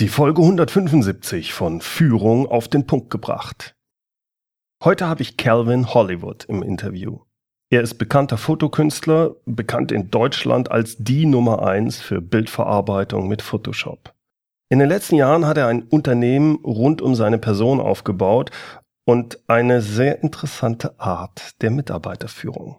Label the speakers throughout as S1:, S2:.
S1: Die Folge 175 von Führung auf den Punkt gebracht. Heute habe ich Calvin Hollywood im Interview. Er ist bekannter Fotokünstler, bekannt in Deutschland als die Nummer eins für Bildverarbeitung mit Photoshop. In den letzten Jahren hat er ein Unternehmen rund um seine Person aufgebaut und eine sehr interessante Art der Mitarbeiterführung.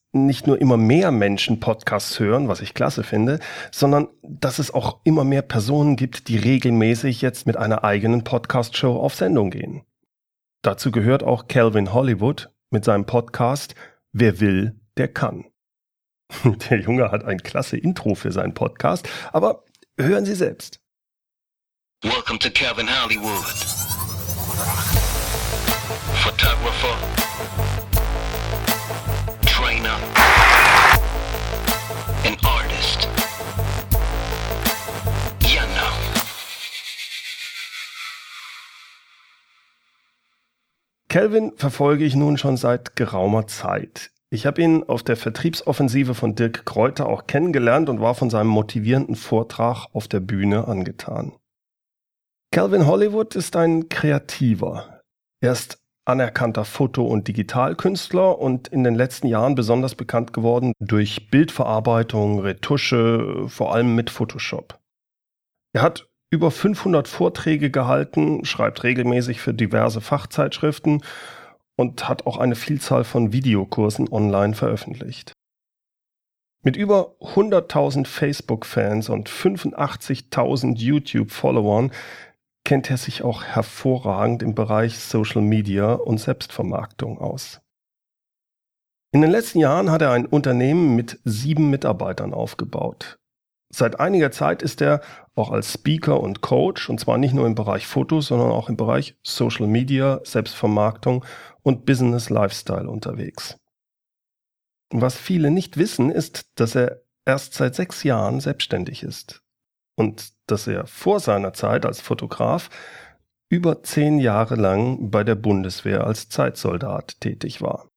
S1: nicht nur immer mehr Menschen Podcasts hören, was ich klasse finde, sondern dass es auch immer mehr Personen gibt, die regelmäßig jetzt mit einer eigenen Podcast-Show auf Sendung gehen. Dazu gehört auch Calvin Hollywood mit seinem Podcast Wer will, der kann. Der Junge hat ein klasse Intro für seinen Podcast, aber hören Sie selbst. Welcome to Calvin Hollywood. Photographer trainer, an artist. You know. Kelvin verfolge ich nun schon seit geraumer Zeit. Ich habe ihn auf der Vertriebsoffensive von Dirk Kräuter auch kennengelernt und war von seinem motivierenden Vortrag auf der Bühne angetan. Calvin Hollywood ist ein Kreativer. Er ist anerkannter Foto- und Digitalkünstler und in den letzten Jahren besonders bekannt geworden durch Bildverarbeitung, Retusche, vor allem mit Photoshop. Er hat über 500 Vorträge gehalten, schreibt regelmäßig für diverse Fachzeitschriften und hat auch eine Vielzahl von Videokursen online veröffentlicht. Mit über 100.000 Facebook-Fans und 85.000 YouTube-Followern kennt er sich auch hervorragend im Bereich Social Media und Selbstvermarktung aus. In den letzten Jahren hat er ein Unternehmen mit sieben Mitarbeitern aufgebaut. Seit einiger Zeit ist er auch als Speaker und Coach, und zwar nicht nur im Bereich Fotos, sondern auch im Bereich Social Media, Selbstvermarktung und Business Lifestyle unterwegs. Was viele nicht wissen, ist, dass er erst seit sechs Jahren selbstständig ist und dass er vor seiner Zeit als Fotograf über zehn Jahre lang bei der Bundeswehr als Zeitsoldat tätig war.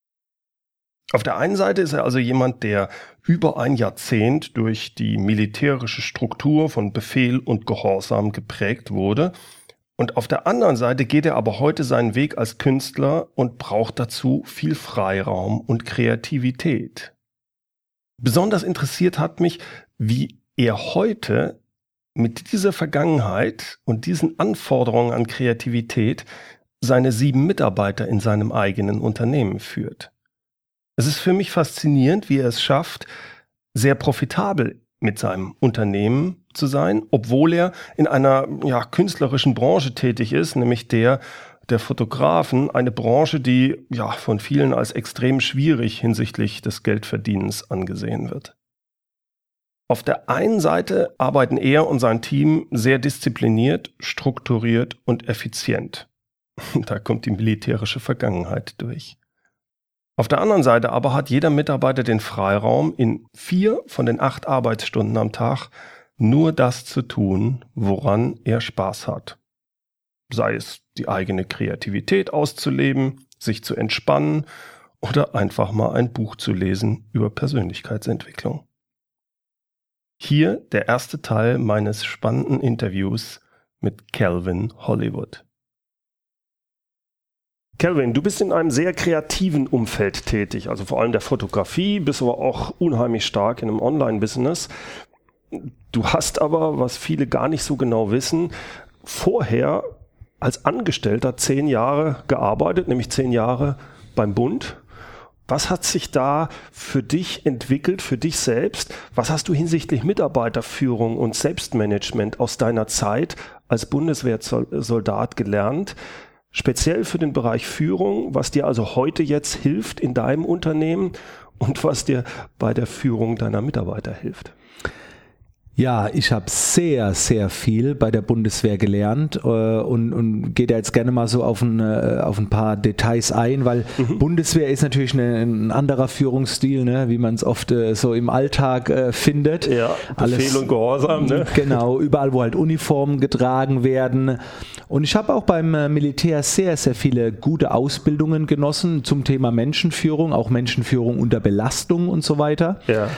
S1: Auf der einen Seite ist er also jemand, der über ein Jahrzehnt durch die militärische Struktur von Befehl und Gehorsam geprägt wurde. Und auf der anderen Seite geht er aber heute seinen Weg als Künstler und braucht dazu viel Freiraum und Kreativität. Besonders interessiert hat mich, wie er heute mit dieser Vergangenheit und diesen Anforderungen an Kreativität seine sieben Mitarbeiter in seinem eigenen Unternehmen führt. Es ist für mich faszinierend, wie er es schafft, sehr profitabel mit seinem Unternehmen zu sein, obwohl er in einer ja, künstlerischen Branche tätig ist, nämlich der der Fotografen, eine Branche, die ja von vielen als extrem schwierig hinsichtlich des Geldverdienens angesehen wird. Auf der einen Seite arbeiten er und sein Team sehr diszipliniert, strukturiert und effizient. Da kommt die militärische Vergangenheit durch. Auf der anderen Seite aber hat jeder Mitarbeiter den Freiraum, in vier von den acht Arbeitsstunden am Tag nur das zu tun, woran er Spaß hat. Sei es die eigene Kreativität auszuleben, sich zu entspannen oder einfach mal ein Buch zu lesen über Persönlichkeitsentwicklung. Hier der erste Teil meines spannenden Interviews mit Calvin Hollywood. Calvin, du bist in einem sehr kreativen Umfeld tätig, also vor allem der Fotografie, bist aber auch unheimlich stark in einem Online-Business. Du hast aber, was viele gar nicht so genau wissen, vorher als Angestellter zehn Jahre gearbeitet, nämlich zehn Jahre beim Bund was hat sich da für dich entwickelt, für dich selbst? Was hast du hinsichtlich Mitarbeiterführung und Selbstmanagement aus deiner Zeit als Bundeswehrsoldat gelernt? Speziell für den Bereich Führung, was dir also heute jetzt hilft in deinem Unternehmen und was dir bei der Führung deiner Mitarbeiter hilft?
S2: Ja, ich habe sehr, sehr viel bei der Bundeswehr gelernt äh, und, und gehe da jetzt gerne mal so auf ein, äh, auf ein paar Details ein, weil mhm. Bundeswehr ist natürlich eine, ein anderer Führungsstil, ne, wie man es oft äh, so im Alltag äh, findet.
S1: Ja, Befehl Alles, und Gehorsam. Ne?
S2: Genau, überall, wo halt Uniformen getragen werden. Und ich habe auch beim äh, Militär sehr, sehr viele gute Ausbildungen genossen zum Thema Menschenführung, auch Menschenführung unter Belastung und so weiter.
S1: Ja.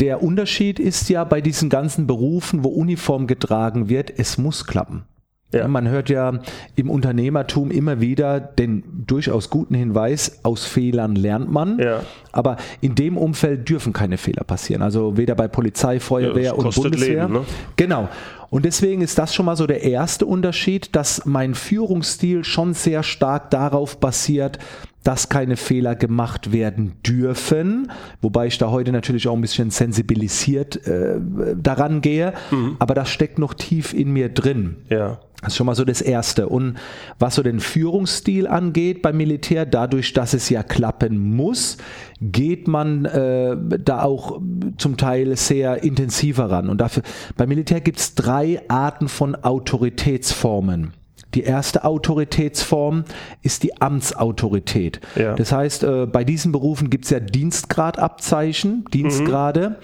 S2: Der Unterschied ist ja bei diesen ganzen Berufen, wo Uniform getragen wird, es muss klappen. Ja. Man hört ja im Unternehmertum immer wieder den durchaus guten Hinweis, aus Fehlern lernt man.
S1: Ja.
S2: Aber in dem Umfeld dürfen keine Fehler passieren. Also weder bei Polizei, Feuerwehr ja, und Bundeswehr. Leben, ne? Genau. Und deswegen ist das schon mal so der erste Unterschied, dass mein Führungsstil schon sehr stark darauf basiert, dass keine Fehler gemacht werden dürfen, wobei ich da heute natürlich auch ein bisschen sensibilisiert äh, daran gehe, mhm. aber das steckt noch tief in mir drin.
S1: Ja.
S2: Das ist schon mal so das Erste. Und was so den Führungsstil angeht beim Militär, dadurch, dass es ja klappen muss, geht man äh, da auch zum Teil sehr intensiver ran. Und dafür, beim Militär gibt es drei Arten von Autoritätsformen. Die erste Autoritätsform ist die Amtsautorität. Ja. Das heißt, äh, bei diesen Berufen gibt es ja Dienstgradabzeichen, Dienstgrade,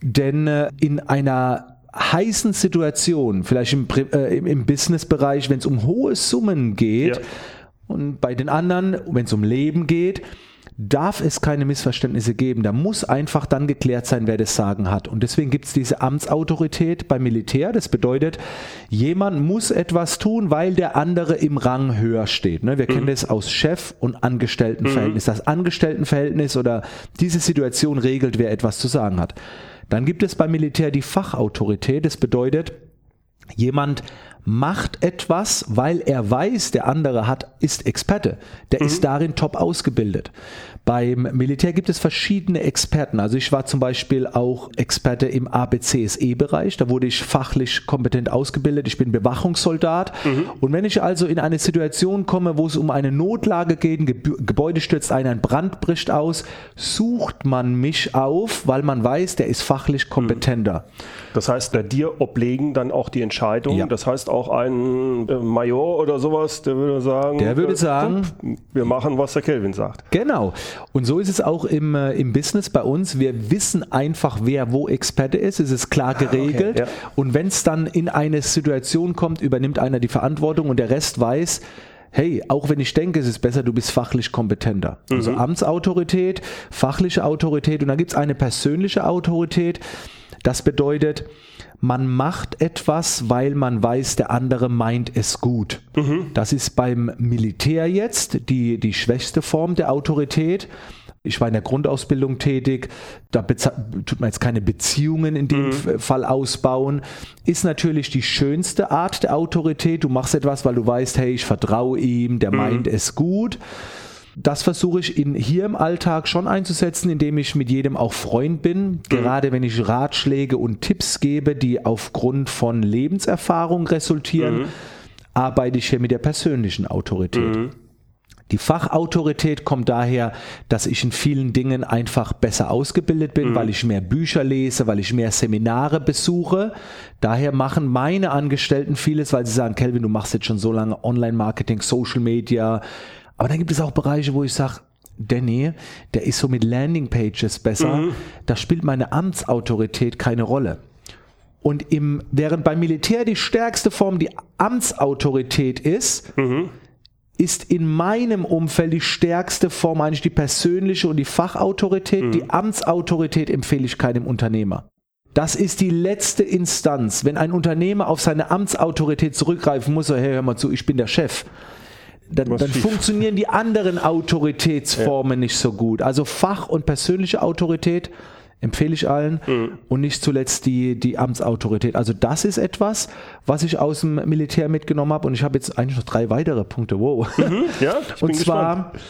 S2: mhm. denn äh, in einer heißen Situation, vielleicht im, äh, im Businessbereich, wenn es um hohe Summen geht, ja. und bei den anderen, wenn es um Leben geht, darf es keine Missverständnisse geben. Da muss einfach dann geklärt sein, wer das Sagen hat. Und deswegen gibt es diese Amtsautorität beim Militär. Das bedeutet, jemand muss etwas tun, weil der andere im Rang höher steht. Ne? Wir mhm. kennen das aus Chef- und Angestelltenverhältnis. Mhm. Das Angestelltenverhältnis oder diese Situation regelt, wer etwas zu sagen hat. Dann gibt es beim Militär die Fachautorität. Das bedeutet, jemand macht etwas, weil er weiß, der andere hat, ist Experte. Der mhm. ist darin top ausgebildet. Beim Militär gibt es verschiedene Experten. Also ich war zum Beispiel auch Experte im ABCSE-Bereich. Da wurde ich fachlich kompetent ausgebildet. Ich bin Bewachungssoldat. Mhm. Und wenn ich also in eine Situation komme, wo es um eine Notlage geht, ein Gebäude stürzt ein, ein Brand bricht aus, sucht man mich auf, weil man weiß, der ist fachlich kompetenter.
S1: Das heißt, bei dir oblegen dann auch die Entscheidung. Ja. Das heißt, auch ein äh, Major oder sowas, der würde sagen,
S2: der würde äh, sagen,
S1: wir machen, was der Kelvin sagt.
S2: Genau. Und so ist es auch im, äh, im Business bei uns. Wir wissen einfach, wer wo Experte ist. Es ist klar geregelt. Ah, okay, ja. Und wenn es dann in eine Situation kommt, übernimmt einer die Verantwortung und der Rest weiß, hey, auch wenn ich denke, es ist besser, du bist fachlich kompetenter. Also mhm. Also Amtsautorität, fachliche Autorität und dann gibt es eine persönliche Autorität. Das bedeutet, man macht etwas, weil man weiß, der andere meint es gut. Mhm. Das ist beim Militär jetzt die, die schwächste Form der Autorität. Ich war in der Grundausbildung tätig, da tut man jetzt keine Beziehungen in dem mhm. Fall ausbauen. Ist natürlich die schönste Art der Autorität. Du machst etwas, weil du weißt, hey, ich vertraue ihm, der mhm. meint es gut. Das versuche ich in, hier im Alltag schon einzusetzen, indem ich mit jedem auch Freund bin. Mhm. Gerade wenn ich Ratschläge und Tipps gebe, die aufgrund von Lebenserfahrung resultieren, mhm. arbeite ich hier mit der persönlichen Autorität. Mhm. Die Fachautorität kommt daher, dass ich in vielen Dingen einfach besser ausgebildet bin, mhm. weil ich mehr Bücher lese, weil ich mehr Seminare besuche. Daher machen meine Angestellten vieles, weil sie sagen, Kelvin, du machst jetzt schon so lange Online-Marketing, Social Media, aber dann gibt es auch Bereiche, wo ich sage, Danny, der ist so mit Landingpages besser. Mhm. Da spielt meine Amtsautorität keine Rolle. Und im, während beim Militär die stärkste Form die Amtsautorität ist, mhm. ist in meinem Umfeld die stärkste Form eigentlich die persönliche und die Fachautorität. Mhm. Die Amtsautorität empfehle ich keinem Unternehmer. Das ist die letzte Instanz. Wenn ein Unternehmer auf seine Amtsautorität zurückgreifen muss, so, hey, hör mal zu, ich bin der Chef dann, dann funktionieren die anderen Autoritätsformen ja. nicht so gut. Also Fach- und persönliche Autorität empfehle ich allen mhm. und nicht zuletzt die, die Amtsautorität. Also das ist etwas, was ich aus dem Militär mitgenommen habe und ich habe jetzt eigentlich noch drei weitere Punkte. Wow. Mhm. Ja, und zwar gespannt.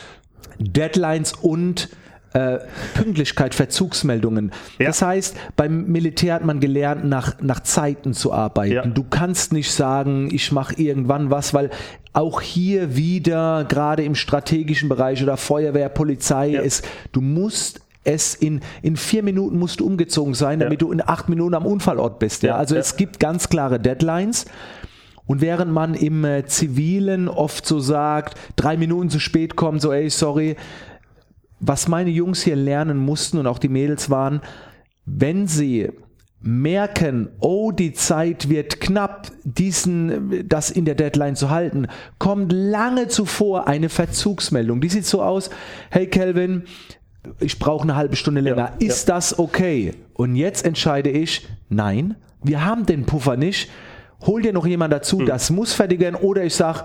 S2: Deadlines und äh, Pünktlichkeit, Verzugsmeldungen. Ja. Das heißt, beim Militär hat man gelernt, nach, nach Zeiten zu arbeiten. Ja. Du kannst nicht sagen, ich mache irgendwann was, weil auch hier wieder, gerade im strategischen Bereich oder Feuerwehr, Polizei, ja. ist, du musst es in, in vier Minuten musst du umgezogen sein, damit ja. du in acht Minuten am Unfallort bist. Ja? Also es gibt ganz klare Deadlines. Und während man im äh, Zivilen oft so sagt, drei Minuten zu spät kommen, so ey, sorry, was meine Jungs hier lernen mussten und auch die Mädels waren, wenn sie merken, oh, die Zeit wird knapp, diesen, das in der Deadline zu halten, kommt lange zuvor eine Verzugsmeldung. Die sieht so aus, hey Kelvin, ich brauche eine halbe Stunde länger. Ja, Ist ja. das okay? Und jetzt entscheide ich, nein, wir haben den Puffer nicht. Hol dir noch jemand dazu, hm. das muss fertig werden. Oder ich sage,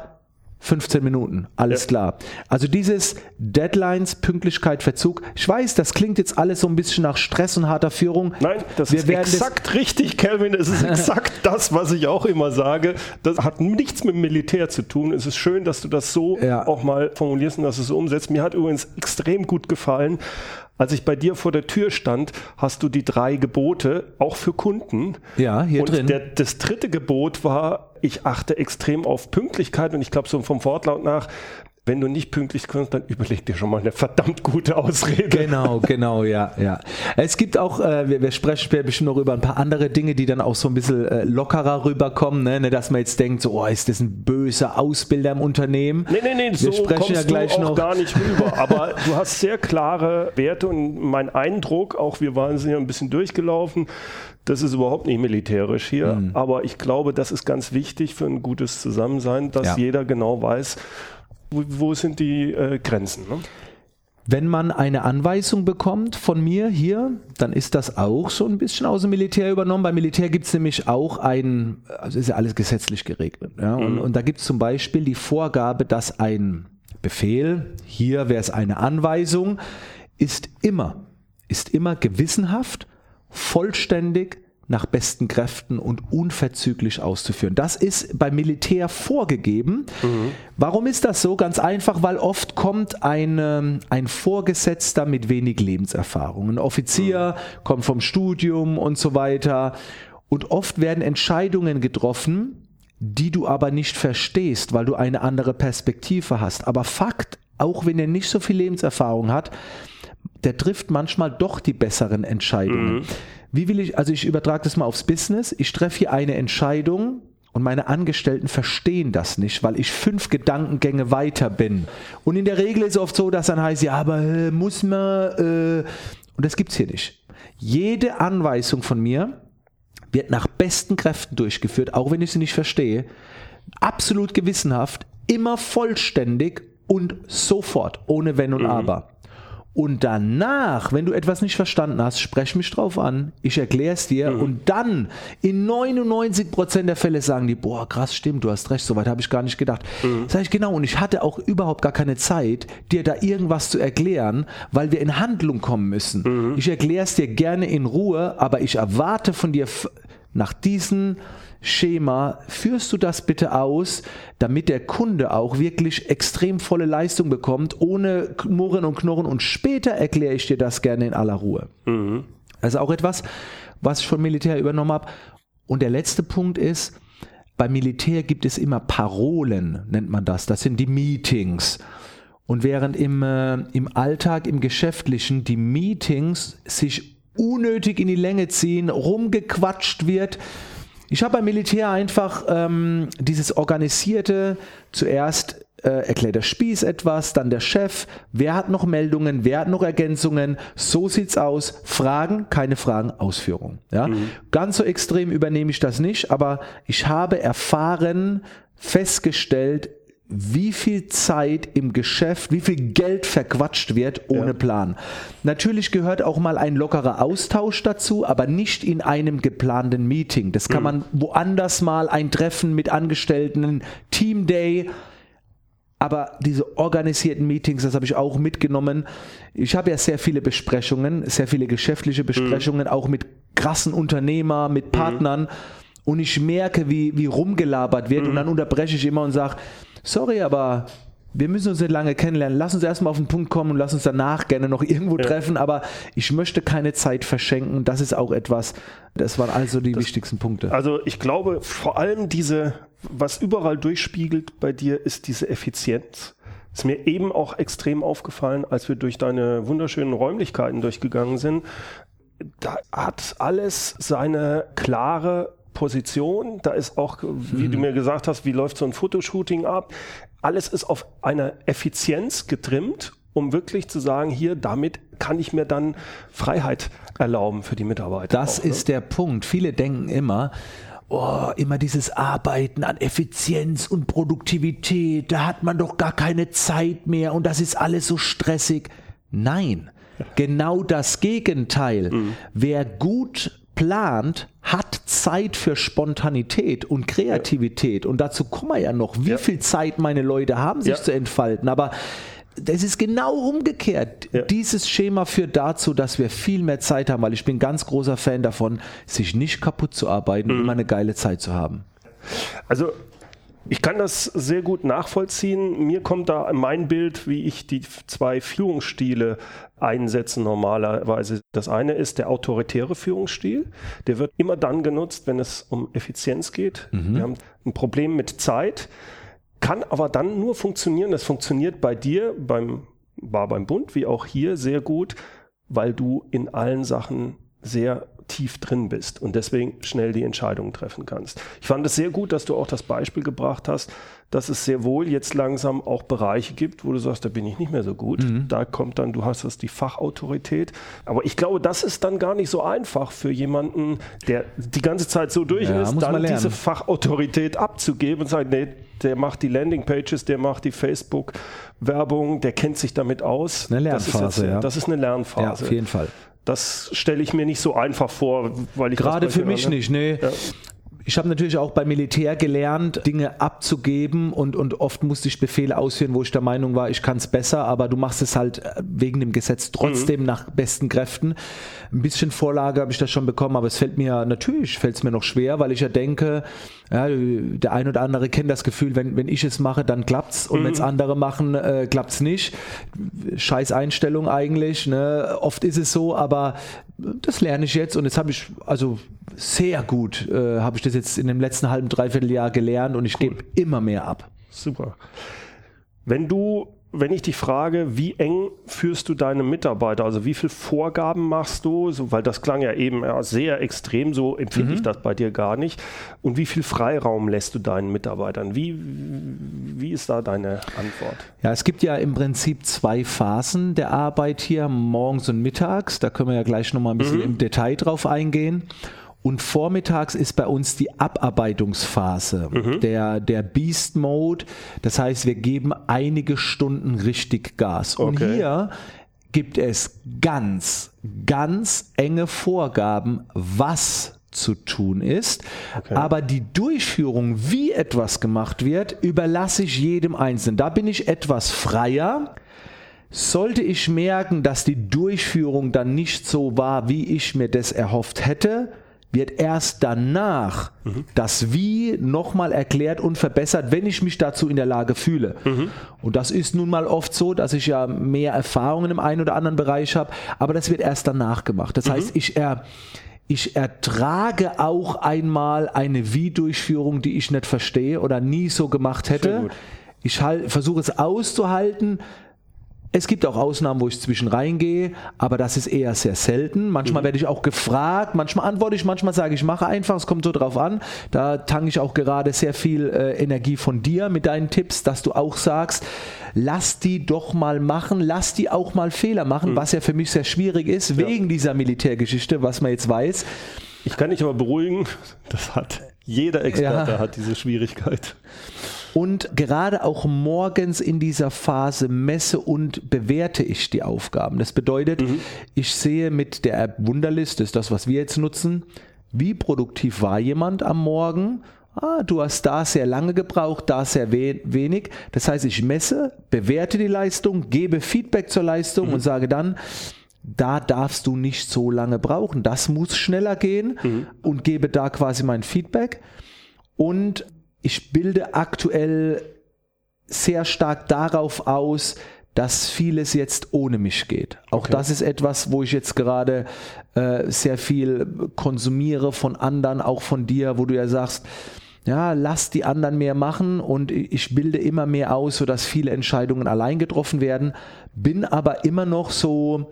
S2: 15 Minuten, alles ja. klar. Also dieses Deadlines, Pünktlichkeit, Verzug. Ich weiß, das klingt jetzt alles so ein bisschen nach Stress und harter Führung.
S1: Nein, das Wir ist exakt richtig, Kelvin. Es ist exakt das, was ich auch immer sage. Das hat nichts mit dem Militär zu tun. Es ist schön, dass du das so ja. auch mal formulierst und dass du es so umsetzt. Mir hat übrigens extrem gut gefallen, als ich bei dir vor der Tür stand, hast du die drei Gebote, auch für Kunden.
S2: Ja, hier und drin.
S1: Der, das dritte Gebot war, ich achte extrem auf Pünktlichkeit und ich glaube so vom Wortlaut nach, wenn du nicht pünktlich kommst, dann überleg dir schon mal eine verdammt gute Ausrede.
S2: Genau, genau, ja, ja. Es gibt auch, äh, wir, wir, sprechen später bestimmt noch über ein paar andere Dinge, die dann auch so ein bisschen äh, lockerer rüberkommen, ne? ne dass man jetzt denkt, so, oh, ist das ein böser Ausbilder im Unternehmen?
S1: Nee, nee, nee, wir so sprechen kommst ja gleich du auch noch. gar nicht rüber. Aber du hast sehr klare Werte und mein Eindruck, auch wir waren ja ein bisschen durchgelaufen, das ist überhaupt nicht militärisch hier, mhm. aber ich glaube, das ist ganz wichtig für ein gutes Zusammensein, dass ja. jeder genau weiß, wo, wo sind die äh, Grenzen? Ne?
S2: Wenn man eine Anweisung bekommt von mir hier, dann ist das auch so ein bisschen aus dem Militär übernommen. Beim Militär gibt es nämlich auch ein, also ist ja alles gesetzlich geregelt. Ja? Und, mhm. und da gibt es zum Beispiel die Vorgabe, dass ein Befehl, hier wäre es eine Anweisung, ist immer, ist immer gewissenhaft, vollständig, nach besten Kräften und unverzüglich auszuführen. Das ist beim Militär vorgegeben. Mhm. Warum ist das so? Ganz einfach, weil oft kommt ein, ähm, ein Vorgesetzter mit wenig Lebenserfahrung. Ein Offizier mhm. kommt vom Studium und so weiter. Und oft werden Entscheidungen getroffen, die du aber nicht verstehst, weil du eine andere Perspektive hast. Aber Fakt, auch wenn er nicht so viel Lebenserfahrung hat, der trifft manchmal doch die besseren Entscheidungen. Mhm. Wie will ich, also ich übertrage das mal aufs Business. Ich treffe hier eine Entscheidung und meine Angestellten verstehen das nicht, weil ich fünf Gedankengänge weiter bin. Und in der Regel ist es oft so, dass dann heißt, ja, aber äh, muss man, äh, und das gibt's hier nicht. Jede Anweisung von mir wird nach besten Kräften durchgeführt, auch wenn ich sie nicht verstehe. Absolut gewissenhaft, immer vollständig und sofort, ohne Wenn und mhm. Aber. Und danach, wenn du etwas nicht verstanden hast, sprech mich drauf an, ich erkläre es dir mhm. und dann in 99% der Fälle sagen die, boah, krass, stimmt, du hast recht, soweit habe ich gar nicht gedacht. Mhm. Sag ich genau und ich hatte auch überhaupt gar keine Zeit, dir da irgendwas zu erklären, weil wir in Handlung kommen müssen. Mhm. Ich erkläre es dir gerne in Ruhe, aber ich erwarte von dir nach diesen Schema führst du das bitte aus, damit der Kunde auch wirklich extrem volle Leistung bekommt, ohne Murren und Knurren und später erkläre ich dir das gerne in aller Ruhe. Mhm. Also auch etwas, was ich vom Militär übernommen habe. Und der letzte Punkt ist, beim Militär gibt es immer Parolen, nennt man das. Das sind die Meetings. Und während im, äh, im Alltag, im Geschäftlichen die Meetings sich unnötig in die Länge ziehen, rumgequatscht wird, ich habe beim Militär einfach ähm, dieses organisierte, zuerst äh, erklärt der Spieß etwas, dann der Chef, wer hat noch Meldungen, wer hat noch Ergänzungen, so sieht's aus, Fragen, keine Fragen, Ausführung. Ja? Mhm. Ganz so extrem übernehme ich das nicht, aber ich habe erfahren, festgestellt, wie viel Zeit im Geschäft, wie viel Geld verquatscht wird ohne ja. Plan. Natürlich gehört auch mal ein lockerer Austausch dazu, aber nicht in einem geplanten Meeting. Das kann mhm. man woanders mal ein Treffen mit Angestellten, Team Day. Aber diese organisierten Meetings, das habe ich auch mitgenommen. Ich habe ja sehr viele Besprechungen, sehr viele geschäftliche Besprechungen, mhm. auch mit krassen Unternehmern, mit mhm. Partnern. Mhm. Und ich merke, wie, wie rumgelabert wird. Und mhm. dann unterbreche ich immer und sage, sorry, aber wir müssen uns nicht lange kennenlernen. Lass uns erstmal auf den Punkt kommen und lass uns danach gerne noch irgendwo ja. treffen. Aber ich möchte keine Zeit verschenken. Das ist auch etwas, das waren also die das, wichtigsten Punkte.
S1: Also ich glaube, vor allem diese, was überall durchspiegelt bei dir, ist diese Effizienz. Ist mir eben auch extrem aufgefallen, als wir durch deine wunderschönen Räumlichkeiten durchgegangen sind. Da hat alles seine klare Position. Da ist auch, wie mhm. du mir gesagt hast, wie läuft so ein Fotoshooting ab. Alles ist auf eine Effizienz getrimmt, um wirklich zu sagen, hier, damit kann ich mir dann Freiheit erlauben für die Mitarbeiter.
S2: Das auch, ne? ist ne? der Punkt. Viele denken immer, oh, immer dieses Arbeiten an Effizienz und Produktivität, da hat man doch gar keine Zeit mehr und das ist alles so stressig. Nein, genau das Gegenteil. Mhm. Wer gut plant, hat Zeit für Spontanität und Kreativität. Und dazu kommen wir ja noch, wie ja. viel Zeit meine Leute haben, sich ja. zu entfalten. Aber das ist genau umgekehrt. Ja. Dieses Schema führt dazu, dass wir viel mehr Zeit haben, weil ich bin ganz großer Fan davon, sich nicht kaputt zu arbeiten, mhm. immer eine geile Zeit zu haben.
S1: Also ich kann das sehr gut nachvollziehen. Mir kommt da mein Bild, wie ich die zwei Führungsstile einsetze normalerweise. Das eine ist der autoritäre Führungsstil. Der wird immer dann genutzt, wenn es um Effizienz geht. Mhm. Wir haben ein Problem mit Zeit kann aber dann nur funktionieren, das funktioniert bei dir, beim, war beim Bund wie auch hier sehr gut, weil du in allen Sachen sehr tief drin bist und deswegen schnell die Entscheidungen treffen kannst. Ich fand es sehr gut, dass du auch das Beispiel gebracht hast, dass es sehr wohl jetzt langsam auch Bereiche gibt, wo du sagst, da bin ich nicht mehr so gut. Mhm. Da kommt dann, du hast das die Fachautorität. Aber ich glaube, das ist dann gar nicht so einfach für jemanden, der die ganze Zeit so durch ja, ist, dann diese Fachautorität abzugeben und sagen, nee, der macht die Landingpages, der macht die Facebook-Werbung, der kennt sich damit aus.
S2: Eine Lernphase,
S1: das ist, jetzt,
S2: ja.
S1: das ist eine Lernphase. Ja,
S2: auf jeden Fall.
S1: Das stelle ich mir nicht so einfach vor, weil ich
S2: gerade für mich höre. nicht. Nee. Ja. Ich habe natürlich auch beim Militär gelernt, Dinge abzugeben und, und oft musste ich Befehle ausführen, wo ich der Meinung war, ich kann es besser, aber du machst es halt äh, wegen dem Gesetz trotzdem mhm. nach besten Kräften. Ein bisschen Vorlage habe ich das schon bekommen, aber es fällt mir natürlich fällt es mir noch schwer, weil ich ja denke, ja, der ein oder andere kennt das Gefühl, wenn, wenn ich es mache, dann klappt's und mhm. wenn es andere machen, äh, klappt's nicht. Scheiß Einstellung eigentlich. Ne? Oft ist es so, aber das lerne ich jetzt und jetzt habe ich also sehr gut äh, habe ich das jetzt in dem letzten halben dreiviertel Jahr gelernt und ich cool. gebe immer mehr ab.
S1: Super. Wenn du wenn ich dich frage, wie eng führst du deine Mitarbeiter? Also wie viele Vorgaben machst du? So, weil das klang ja eben sehr extrem, so empfinde mhm. ich das bei dir gar nicht. Und wie viel Freiraum lässt du deinen Mitarbeitern? Wie, wie ist da deine Antwort?
S2: Ja, es gibt ja im Prinzip zwei Phasen der Arbeit hier, morgens und mittags. Da können wir ja gleich nochmal ein bisschen mhm. im Detail drauf eingehen. Und vormittags ist bei uns die Abarbeitungsphase, mhm. der, der Beast Mode. Das heißt, wir geben einige Stunden richtig Gas. Okay. Und hier gibt es ganz, ganz enge Vorgaben, was zu tun ist. Okay. Aber die Durchführung, wie etwas gemacht wird, überlasse ich jedem Einzelnen. Da bin ich etwas freier. Sollte ich merken, dass die Durchführung dann nicht so war, wie ich mir das erhofft hätte, wird erst danach mhm. das Wie nochmal erklärt und verbessert, wenn ich mich dazu in der Lage fühle. Mhm. Und das ist nun mal oft so, dass ich ja mehr Erfahrungen im einen oder anderen Bereich habe, aber das wird erst danach gemacht. Das mhm. heißt, ich er ich ertrage auch einmal eine Wie-Durchführung, die ich nicht verstehe oder nie so gemacht hätte. Ich halt, versuche es auszuhalten, es gibt auch Ausnahmen, wo ich zwischen reingehe, aber das ist eher sehr selten. Manchmal mhm. werde ich auch gefragt, manchmal antworte ich, manchmal sage ich, mache einfach, es kommt so drauf an. Da tanke ich auch gerade sehr viel äh, Energie von dir mit deinen Tipps, dass du auch sagst, lass die doch mal machen, lass die auch mal Fehler machen, mhm. was ja für mich sehr schwierig ist, ja. wegen dieser Militärgeschichte, was man jetzt weiß.
S1: Ich kann dich aber beruhigen, das hat jeder Experte ja. hat diese Schwierigkeit.
S2: Und gerade auch morgens in dieser Phase messe und bewerte ich die Aufgaben. Das bedeutet, mhm. ich sehe mit der App Wunderlist, ist das, was wir jetzt nutzen, wie produktiv war jemand am Morgen. Ah, du hast da sehr lange gebraucht, da sehr we wenig. Das heißt, ich messe, bewerte die Leistung, gebe Feedback zur Leistung mhm. und sage dann, da darfst du nicht so lange brauchen. Das muss schneller gehen mhm. und gebe da quasi mein Feedback. Und ich bilde aktuell sehr stark darauf aus, dass vieles jetzt ohne mich geht. Auch okay. das ist etwas, wo ich jetzt gerade äh, sehr viel konsumiere von anderen, auch von dir, wo du ja sagst, ja, lass die anderen mehr machen und ich bilde immer mehr aus, sodass viele Entscheidungen allein getroffen werden, bin aber immer noch so,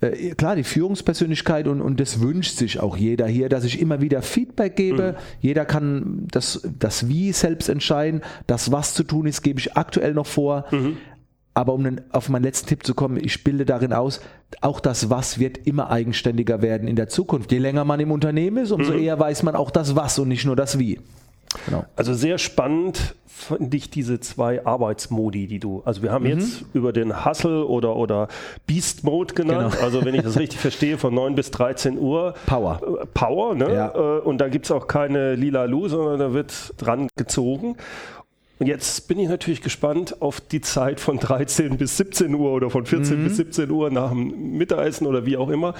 S2: äh, klar, die Führungspersönlichkeit und, und das wünscht sich auch jeder hier, dass ich immer wieder Feedback gebe. Mhm. Jeder kann das, das Wie selbst entscheiden. Das, was zu tun ist, gebe ich aktuell noch vor. Mhm. Aber um den, auf meinen letzten Tipp zu kommen, ich bilde darin aus, auch das Was wird immer eigenständiger werden in der Zukunft. Je länger man im Unternehmen ist, umso mhm. eher weiß man auch das Was und nicht nur das Wie.
S1: Genau. Also sehr spannend finde ich diese zwei Arbeitsmodi, die du, also wir haben mhm. jetzt über den Hustle oder, oder Beast Mode genannt, genau. also wenn ich das richtig verstehe, von 9 bis 13 Uhr.
S2: Power.
S1: Äh, Power, ne? Ja. Äh, und da gibt es auch keine lila Lu, sondern da wird dran gezogen. Und jetzt bin ich natürlich gespannt auf die Zeit von 13 bis 17 Uhr oder von 14 mhm. bis 17 Uhr nach dem Mittagessen oder wie auch immer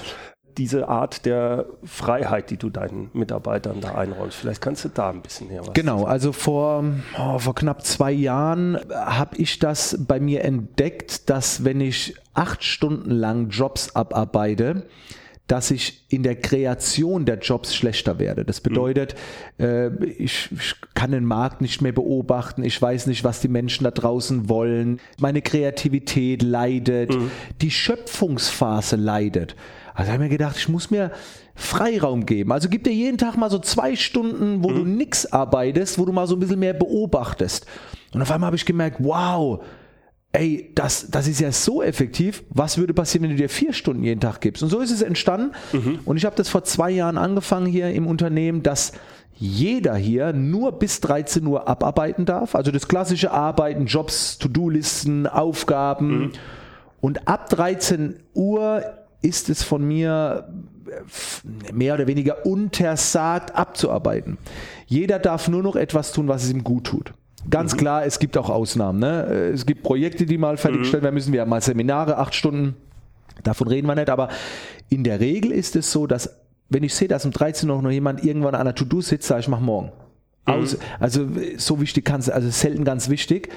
S1: diese Art der Freiheit, die du deinen Mitarbeitern da einräumst. Vielleicht kannst du da ein bisschen näher
S2: was Genau, also vor, oh, vor knapp zwei Jahren habe ich das bei mir entdeckt, dass wenn ich acht Stunden lang Jobs abarbeite, dass ich in der Kreation der Jobs schlechter werde. Das bedeutet, mhm. äh, ich, ich, kann den Markt nicht mehr beobachten, ich weiß nicht, was die Menschen da draußen wollen, meine Kreativität leidet, mhm. die Schöpfungsphase leidet. Also habe ich mir gedacht, ich muss mir Freiraum geben. Also gib dir jeden Tag mal so zwei Stunden, wo mhm. du nichts arbeitest, wo du mal so ein bisschen mehr beobachtest. Und auf einmal habe ich gemerkt, wow, ey, das, das ist ja so effektiv. Was würde passieren, wenn du dir vier Stunden jeden Tag gibst? Und so ist es entstanden. Mhm. Und ich habe das vor zwei Jahren angefangen hier im Unternehmen, dass jeder hier nur bis 13 Uhr abarbeiten darf. Also das klassische Arbeiten, Jobs, To-Do-Listen, Aufgaben. Mhm. Und ab 13 Uhr ist es von mir äh, mehr oder weniger untersagt abzuarbeiten. Jeder darf nur noch etwas tun, was es ihm gut tut. Ganz mhm. klar, es gibt auch Ausnahmen. Ne? Es gibt Projekte, die mal fertiggestellt mhm. werden müssen. Wir haben mal Seminare, acht Stunden. Davon reden wir nicht. Aber in der Regel ist es so, dass wenn ich sehe, dass um 13 Uhr noch jemand irgendwann an der To-Do sitzt, sage ich, mach morgen. Mhm. Aus, also so wichtig kann es, also selten ganz wichtig.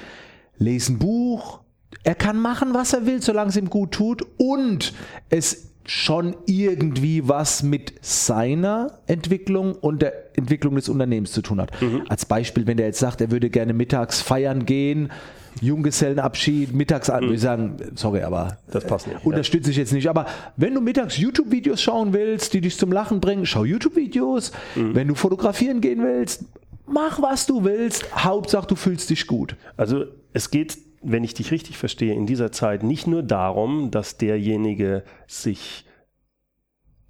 S2: Lesen Buch, er kann machen, was er will, solange es ihm gut tut und es schon irgendwie was mit seiner Entwicklung und der Entwicklung des Unternehmens zu tun hat. Mhm. Als Beispiel, wenn der jetzt sagt, er würde gerne mittags feiern gehen, Junggesellenabschied, mittags an, mhm. würde ich sagen, sorry, aber
S1: das passt nicht.
S2: Unterstütze ja. ich jetzt nicht. Aber wenn du mittags YouTube-Videos schauen willst, die dich zum Lachen bringen, schau YouTube-Videos. Mhm. Wenn du fotografieren gehen willst, mach was du willst. Hauptsache, du fühlst dich gut.
S1: Also es geht wenn ich dich richtig verstehe, in dieser Zeit nicht nur darum, dass derjenige sich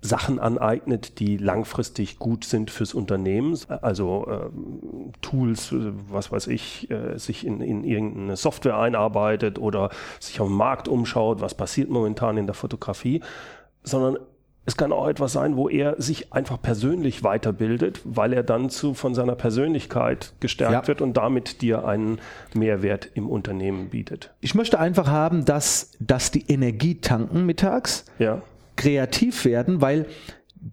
S1: Sachen aneignet, die langfristig gut sind fürs Unternehmen, also äh, Tools, was weiß ich, äh, sich in, in irgendeine Software einarbeitet oder sich auf dem Markt umschaut, was passiert momentan in der Fotografie, sondern es kann auch etwas sein, wo er sich einfach persönlich weiterbildet, weil er dann zu, von seiner Persönlichkeit gestärkt ja. wird und damit dir einen Mehrwert im Unternehmen bietet.
S2: Ich möchte einfach haben, dass, dass die Energie tanken mittags, ja. kreativ werden, weil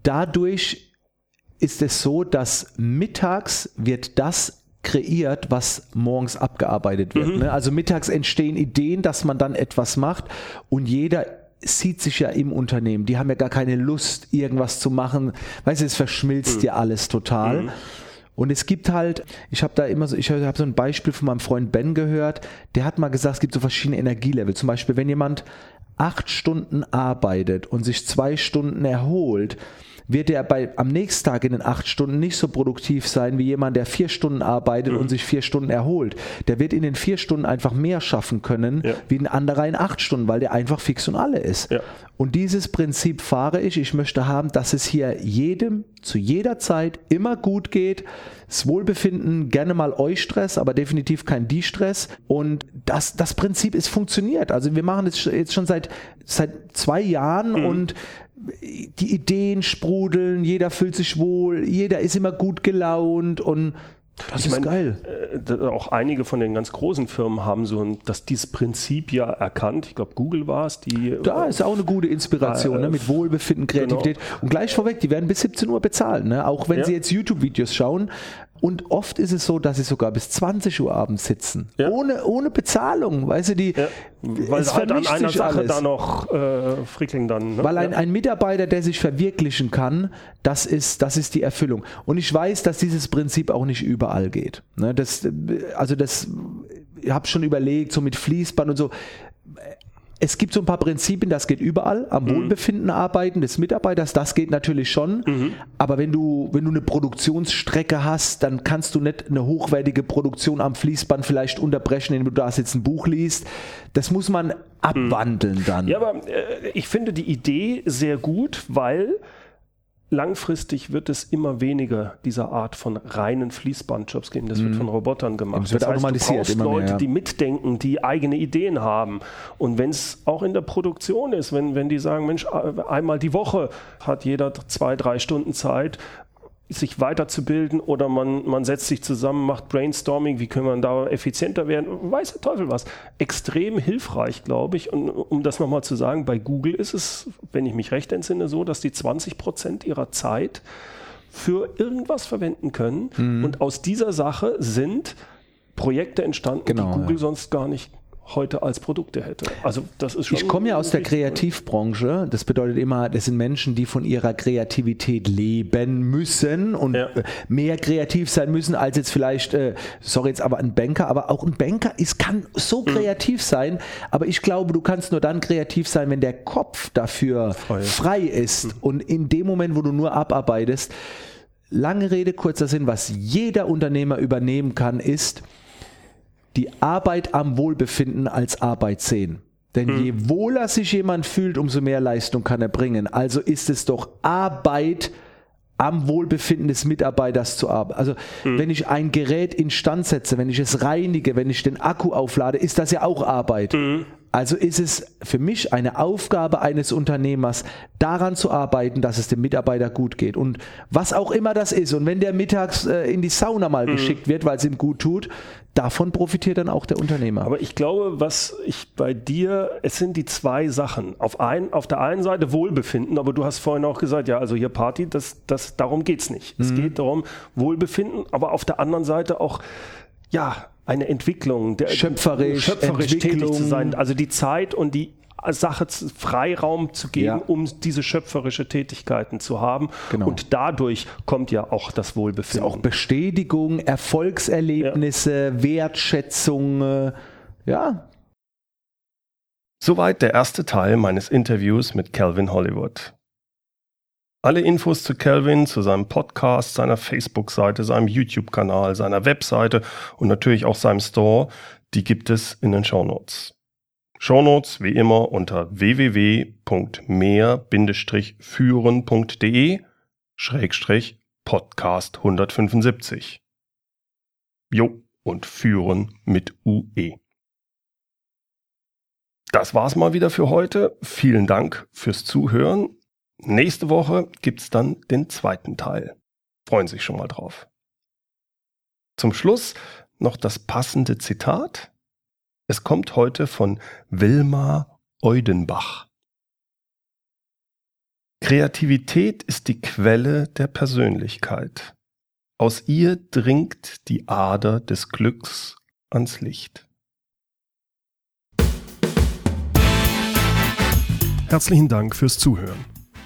S2: dadurch ist es so, dass mittags wird das kreiert, was morgens abgearbeitet wird. Mhm. Ne? Also mittags entstehen Ideen, dass man dann etwas macht und jeder sieht sich ja im Unternehmen. Die haben ja gar keine Lust, irgendwas zu machen. Weißt du, es verschmilzt mhm. ja alles total. Mhm. Und es gibt halt, ich habe da immer so, ich habe so ein Beispiel von meinem Freund Ben gehört, der hat mal gesagt, es gibt so verschiedene Energielevel. Zum Beispiel, wenn jemand acht Stunden arbeitet und sich zwei Stunden erholt, wird er bei, am nächsten Tag in den acht Stunden nicht so produktiv sein wie jemand, der vier Stunden arbeitet mhm. und sich vier Stunden erholt. Der wird in den vier Stunden einfach mehr schaffen können ja. wie ein anderer in acht Stunden, weil der einfach fix und alle ist. Ja. Und dieses Prinzip fahre ich. Ich möchte haben, dass es hier jedem zu jeder Zeit immer gut geht. Das Wohlbefinden gerne mal Eustress, aber definitiv kein Die-Stress. Und das, das Prinzip ist funktioniert. Also wir machen das jetzt schon seit, seit zwei Jahren mhm. und die Ideen sprudeln, jeder fühlt sich wohl, jeder ist immer gut gelaunt und das ich ist mein, geil.
S1: Äh, auch einige von den ganz großen Firmen haben so ein, dass dieses Prinzip ja erkannt. Ich glaube, Google war es, die.
S2: Da ist auch eine gute Inspiration, äh, ne? mit Wohlbefinden, Kreativität. Genau. Und gleich vorweg, die werden bis 17 Uhr bezahlen, ne? auch wenn ja. sie jetzt YouTube-Videos schauen. Und oft ist es so, dass sie sogar bis 20 Uhr abends sitzen. Ja. Ohne, ohne Bezahlung. Weißt du, die. Ja.
S1: Weil es halt an einer Sache alles. da noch äh, frickeln dann.
S2: Ne? Weil ein, ein, Mitarbeiter, der sich verwirklichen kann, das ist, das ist die Erfüllung. Und ich weiß, dass dieses Prinzip auch nicht überall geht. Ne? Das, also das, ich habe schon überlegt, so mit Fließband und so es gibt so ein paar Prinzipien, das geht überall, am mhm. Wohlbefinden arbeiten des Mitarbeiters, das geht natürlich schon. Mhm. Aber wenn du, wenn du eine Produktionsstrecke hast, dann kannst du nicht eine hochwertige Produktion am Fließband vielleicht unterbrechen, indem du da jetzt ein Buch liest. Das muss man abwandeln dann.
S1: Ja, aber äh, ich finde die Idee sehr gut, weil langfristig wird es immer weniger dieser Art von reinen Fließbandjobs geben. Das wird mhm. von Robotern gemacht. Das
S2: wird das heißt, automatisiert.
S1: Du brauchst Leute, mehr, ja. die mitdenken, die eigene Ideen haben. Und wenn es auch in der Produktion ist, wenn, wenn die sagen, Mensch, einmal die Woche hat jeder zwei, drei Stunden Zeit, sich weiterzubilden oder man, man setzt sich zusammen, macht Brainstorming, wie können wir da effizienter werden, weiß der Teufel was. Extrem hilfreich, glaube ich. Und um das nochmal zu sagen, bei Google ist es, wenn ich mich recht entsinne, so, dass die 20 Prozent ihrer Zeit für irgendwas verwenden können. Mhm. Und aus dieser Sache sind Projekte entstanden, genau, die Google ja. sonst gar nicht heute als Produkte hätte.
S2: Also das ist schon ich komme ja aus der Kreativbranche. Das bedeutet immer, das sind Menschen, die von ihrer Kreativität leben müssen und ja. mehr kreativ sein müssen als jetzt vielleicht, äh, sorry jetzt aber ein Banker, aber auch ein Banker ist, kann so mhm. kreativ sein, aber ich glaube, du kannst nur dann kreativ sein, wenn der Kopf dafür frei, frei ist mhm. und in dem Moment, wo du nur abarbeitest, lange Rede, kurzer Sinn, was jeder Unternehmer übernehmen kann, ist, die Arbeit am Wohlbefinden als Arbeit sehen. Denn hm. je wohler sich jemand fühlt, umso mehr Leistung kann er bringen. Also ist es doch Arbeit, am Wohlbefinden des Mitarbeiters zu arbeiten. Also hm. wenn ich ein Gerät instand setze, wenn ich es reinige, wenn ich den Akku auflade, ist das ja auch Arbeit. Hm. Also ist es für mich eine Aufgabe eines Unternehmers, daran zu arbeiten, dass es dem Mitarbeiter gut geht. Und was auch immer das ist. Und wenn der mittags äh, in die Sauna mal mhm. geschickt wird, weil es ihm gut tut, davon profitiert dann auch der Unternehmer.
S1: Aber ich glaube, was ich bei dir, es sind die zwei Sachen. Auf, ein, auf der einen Seite Wohlbefinden, aber du hast vorhin auch gesagt, ja, also hier Party, das, das, darum geht es nicht. Mhm. Es geht darum, Wohlbefinden, aber auf der anderen Seite auch, ja, eine Entwicklung,
S2: der, schöpferisch,
S1: schöpferisch tätig zu sein. Also die Zeit und die Sache Freiraum zu geben, ja. um diese schöpferische Tätigkeiten zu haben. Genau. Und dadurch kommt ja auch das Wohlbefinden.
S2: auch Bestätigung, Erfolgserlebnisse, ja. Wertschätzung, äh, ja.
S1: Soweit der erste Teil meines Interviews mit Calvin Hollywood. Alle Infos zu Calvin, zu seinem Podcast, seiner Facebook-Seite, seinem YouTube-Kanal, seiner Webseite und natürlich auch seinem Store, die gibt es in den Shownotes. Shownotes wie immer unter www.mehr-führen.de Schrägstrich Podcast 175. Jo, und führen mit UE. Das war's mal wieder für heute. Vielen Dank fürs Zuhören Nächste Woche gibt's dann den zweiten Teil. Freuen sich schon mal drauf. Zum Schluss noch das passende Zitat. Es kommt heute von Wilma Eudenbach. Kreativität ist die Quelle der Persönlichkeit. Aus ihr dringt die Ader des Glücks ans Licht. Herzlichen Dank fürs Zuhören.